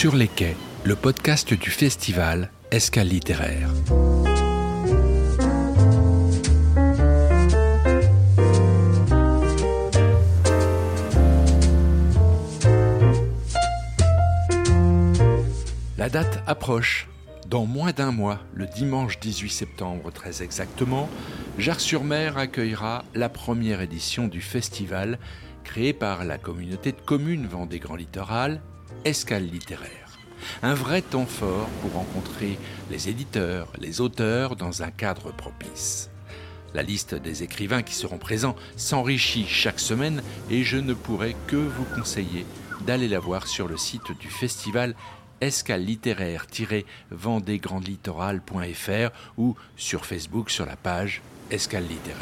Sur les quais, le podcast du festival Escale littéraire. La date approche. Dans moins d'un mois, le dimanche 18 septembre très exactement, Jars-sur-Mer accueillera la première édition du festival créé par la communauté de communes Vendée Grand Littoral, Escale littéraire. Un vrai temps fort pour rencontrer les éditeurs, les auteurs dans un cadre propice. La liste des écrivains qui seront présents s'enrichit chaque semaine et je ne pourrais que vous conseiller d'aller la voir sur le site du festival escale littéraire-vendéegrandlittoral.fr ou sur Facebook sur la page Escale littéraire.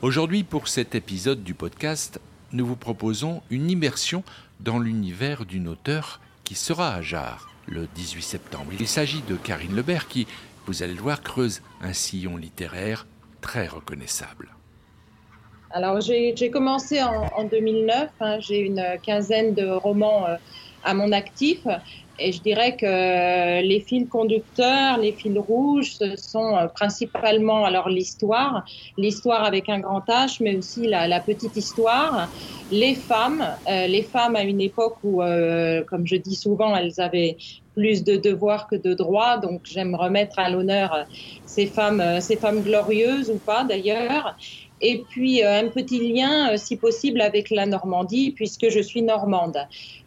Aujourd'hui, pour cet épisode du podcast, nous vous proposons une immersion dans l'univers d'une auteure qui sera à Jarre le 18 septembre. Il s'agit de Karine Lebert qui, vous allez le voir, creuse un sillon littéraire très reconnaissable. Alors j'ai commencé en, 2009, hein. j'ai une quinzaine de romans. Euh, à mon actif. Et je dirais que les fils conducteurs, les fils rouges, ce sont euh, principalement alors l'histoire, l'histoire avec un grand H, mais aussi la, petite histoire, les femmes, euh, les femmes à une époque où, euh, comme je dis souvent, elles avaient plus de devoirs que de droits. Donc j'aime remettre à l'honneur ces femmes, ces femmes glorieuses ou pas d'ailleurs. Et puis un petit lien, si possible, avec la Normandie, puisque je suis normande.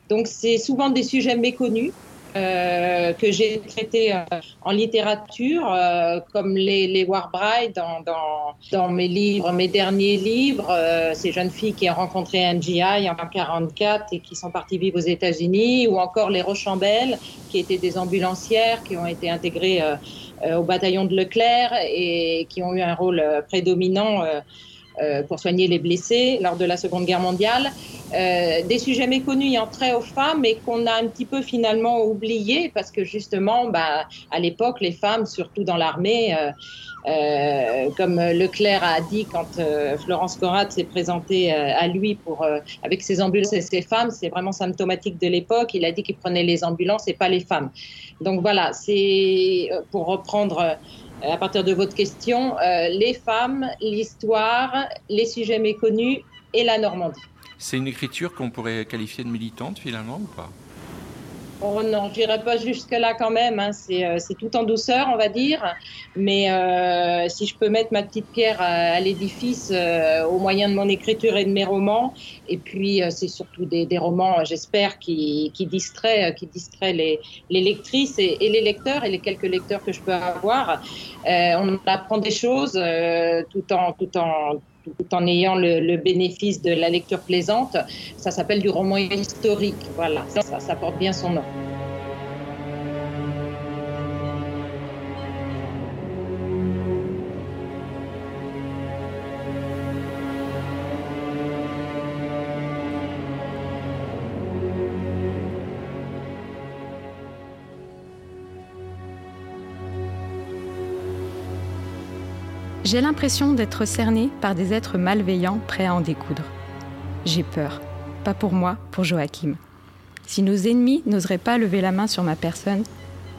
Donc c'est souvent des sujets méconnus. Euh, que j'ai traités euh, en littérature, euh, comme les, les dans, mes livres, mes derniers livres, euh, ces jeunes filles qui ont rencontré un GI en 1944 et qui sont parties vivre aux États-Unis, ou encore les Rochambelles, qui étaient des ambulancières, qui ont été intégrées au bataillon de Leclerc et qui ont eu un rôle prédominant euh, pour soigner les blessés lors de la Seconde Guerre mondiale. Euh, des sujets méconnus en trait aux femmes et qu'on a un petit peu finalement oubliés parce que justement, bah, à l'époque, les femmes, surtout dans l'armée, euh, euh comme Leclerc a dit quand euh, Florence Corrat s'est présentée à lui pour, avec ses ambulances et ses femmes, c'est vraiment symptomatique de l'époque. Il a dit qu'il prenait les ambulances et pas les femmes. Donc voilà, c'est pour reprendre euh, à partir de votre question, euh, les femmes, l'histoire, les sujets méconnus et la Normandie. C'est une écriture qu'on pourrait qualifier de militante finalement ou pas? Oh non, je n'irai pas jusque-là quand même. Hein. Euh, c'est tout en douceur, on va dire. Mais euh, si je peux mettre ma petite pierre à, l'édifice euh, au moyen de mon écriture et de mes romans, et puis c'est surtout des, romans, j'espère, qui, qui distraient, qui distraient les, les lectrices et, les lecteurs et les quelques lecteurs que je peux avoir. on apprend des choses tout en tout en tout en ayant le, bénéfice de la lecture plaisante. Ça s'appelle du roman historique. Voilà, ça, ça porte bien son nom. J'ai l'impression d'être cerné par des êtres malveillants prêts à en découdre. J'ai peur. Pas pour moi, pour Joachim. Si nos ennemis n'oseraient pas lever la main sur ma personne,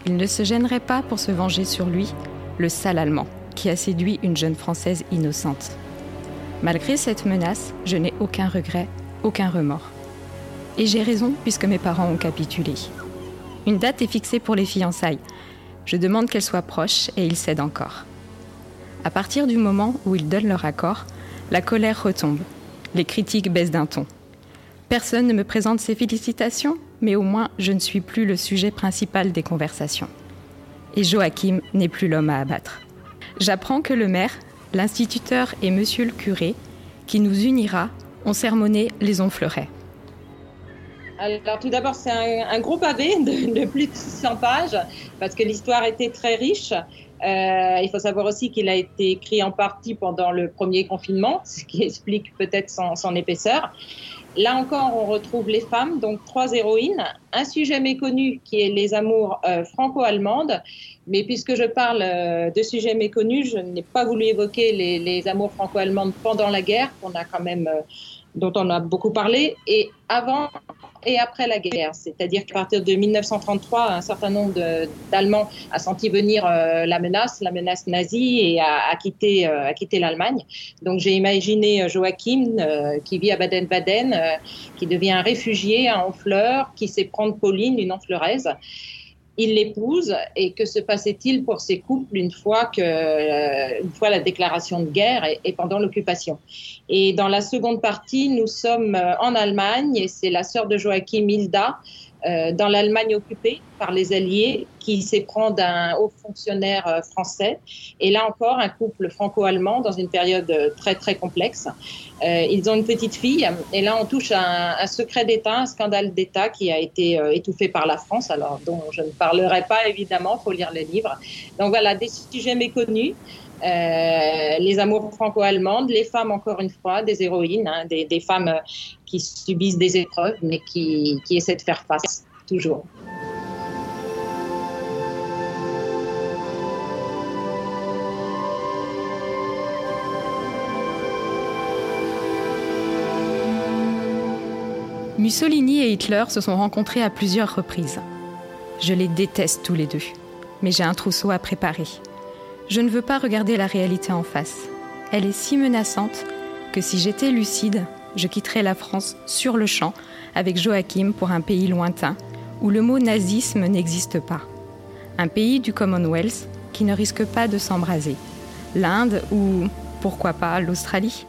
ils ne se gêneraient pas pour se venger sur lui, le sale Allemand, qui a séduit une jeune Française innocente. Malgré cette menace, je n'ai aucun regret, aucun remords. Et j'ai raison puisque mes parents ont capitulé. Une date est fixée pour les fiançailles. Je demande qu'elle soit proche et ils cèdent encore. À partir du moment où ils donnent leur accord, la colère retombe. Les critiques baissent d'un ton. Personne ne me présente ses félicitations, mais au moins je ne suis plus le sujet principal des conversations. Et Joachim n'est plus l'homme à abattre. J'apprends que le maire, l'instituteur et monsieur le curé, qui nous unira, ont sermonné les onflerets. Alors tout d'abord, c'est un, gros pavé de, plus de 600 pages, parce que l'histoire était très riche. Euh, il faut savoir aussi qu'il a été écrit en partie pendant le premier confinement, ce qui explique peut-être son, épaisseur. Là encore, on retrouve les femmes, donc trois héroïnes, un sujet méconnu qui est les amours euh, franco-allemandes. Mais puisque je parle euh, de sujets méconnus, je n'ai pas voulu évoquer les, amours franco-allemandes pendant la guerre, dont on a beaucoup parlé. Et avant, et après la guerre. C'est-à-dire qu'à partir de 1933, un certain nombre d'Allemands a senti venir euh, la menace, la menace nazie, et a, quitté, euh, quitté l'Allemagne. Donc j'ai imaginé euh, Joachim, qui vit à Baden-Baden, qui devient un réfugié à Honfleur, qui sait prendre Pauline, une Honfleuraise il l'épouse et que se passait-il pour ces couples une fois que euh, une fois la déclaration de guerre et, pendant l'occupation? Et dans la seconde partie, nous sommes euh, en Allemagne et c'est la sœur de Joachim Hilda euh, dans l'Allemagne occupée par les Alliés, qui s'éprend d'un haut fonctionnaire euh, français. Et là encore, un couple franco-allemand dans une période euh, très très complexe. ils ont une petite fille, et là on touche à un, secret d'État, un scandale d'État qui a été étouffé par la France, alors dont je ne parlerai pas évidemment, faut lire le livre. Donc voilà, des sujets méconnus. Euh, les amours franco-allemandes, les femmes encore une fois, des héroïnes, hein, des, des, femmes euh, qui subissent des épreuves mais qui, qui essaient de faire face toujours. Mussolini et Hitler se sont rencontrés à plusieurs reprises. Je les déteste tous les deux, mais j'ai un trousseau à préparer. Je ne veux pas regarder la réalité en face. Elle est si menaçante que si j'étais lucide, je quitterais la France sur le champ avec Joachim pour un pays lointain où le mot nazisme n'existe pas. Un pays du Commonwealth qui ne risque pas de s'embraser. L'Inde ou, pourquoi pas, l'Australie.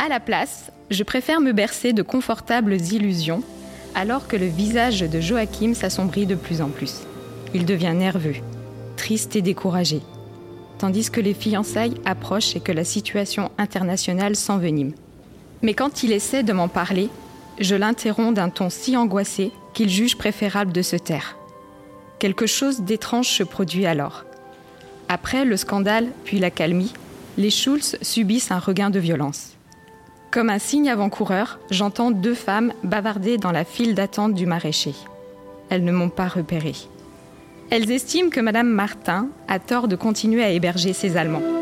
À la place, je préfère me bercer de confortables illusions alors que le visage de Joachim s'assombrit de plus en plus. Il devient nerveux, triste et découragé tandis que les fiançailles approchent et que la situation internationale s'envenime. Mais quand il essaie de m'en parler, je l'interromps d'un ton si angoissé qu'il juge préférable de se taire. Quelque chose d'étrange se produit alors. Après le scandale, puis la calmie, les Schulz subissent un regain de violence. Comme un signe avant-coureur, j'entends deux femmes bavarder dans la file d'attente du maraîcher. Elles ne m'ont pas repéré. Elles estiment que Madame Martin a tort de continuer à héberger ces Allemands.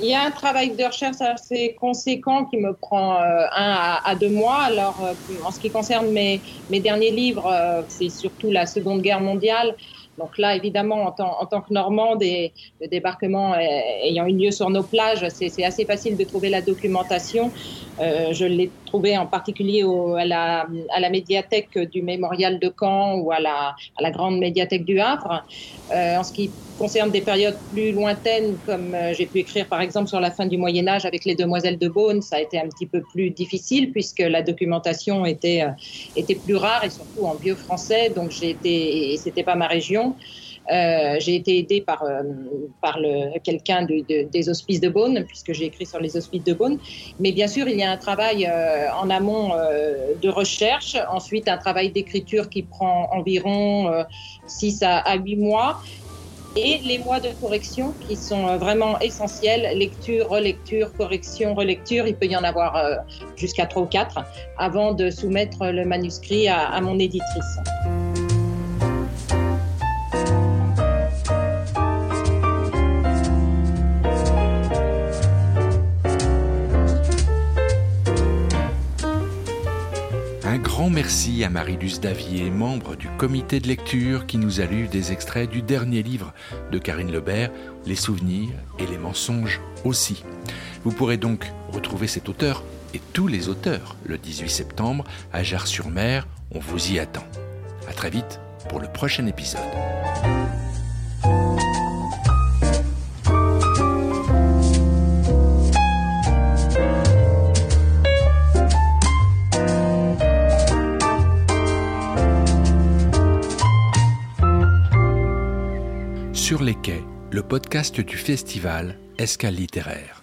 Il y a un travail de recherche assez conséquent qui me prend euh, un à, deux mois. Alors, euh, en ce qui concerne mes, derniers livres, euh, c'est surtout la Seconde Guerre mondiale. Donc là, évidemment, en tant, que Normande et le débarquement ayant eu lieu sur nos plages, c'est assez facile de trouver la documentation. Euh, je l'ai trouvé en particulier à, la, médiathèque du Mémorial de Caen ou à la, grande médiathèque du Havre. Euh, en ce qui concerne des périodes plus lointaines, comme euh, j'ai pu écrire par exemple sur la fin du Moyen Âge avec les Demoiselles de Beaune, ça a été un petit peu plus difficile puisque la documentation était, était plus rare et surtout en vieux français, donc j'ai été, c'était pas ma région. Euh, j'ai été aidée par, euh, par quelqu'un de, des hospices de Beaune, puisque j'ai écrit sur les hospices de Beaune. Mais bien sûr, il y a un travail euh, en amont de recherche, ensuite un travail d'écriture qui prend environ 6 à, à 8 mois et les mois de correction qui sont vraiment essentiels, lecture, relecture, correction, relecture, il peut y en avoir jusqu'à 3 ou 4 avant de soumettre le manuscrit à mon éditrice. Merci à Marie-Luce Davier, membre du comité de lecture, qui nous a lu des extraits du dernier livre de Karine Lebert, Les souvenirs et les mensonges aussi. Vous pourrez donc retrouver cet auteur et tous les auteurs le 18 septembre à Jars-sur-Mer. On vous y attend. À très vite pour le prochain épisode. Les quais, le podcast du festival Escale littéraire.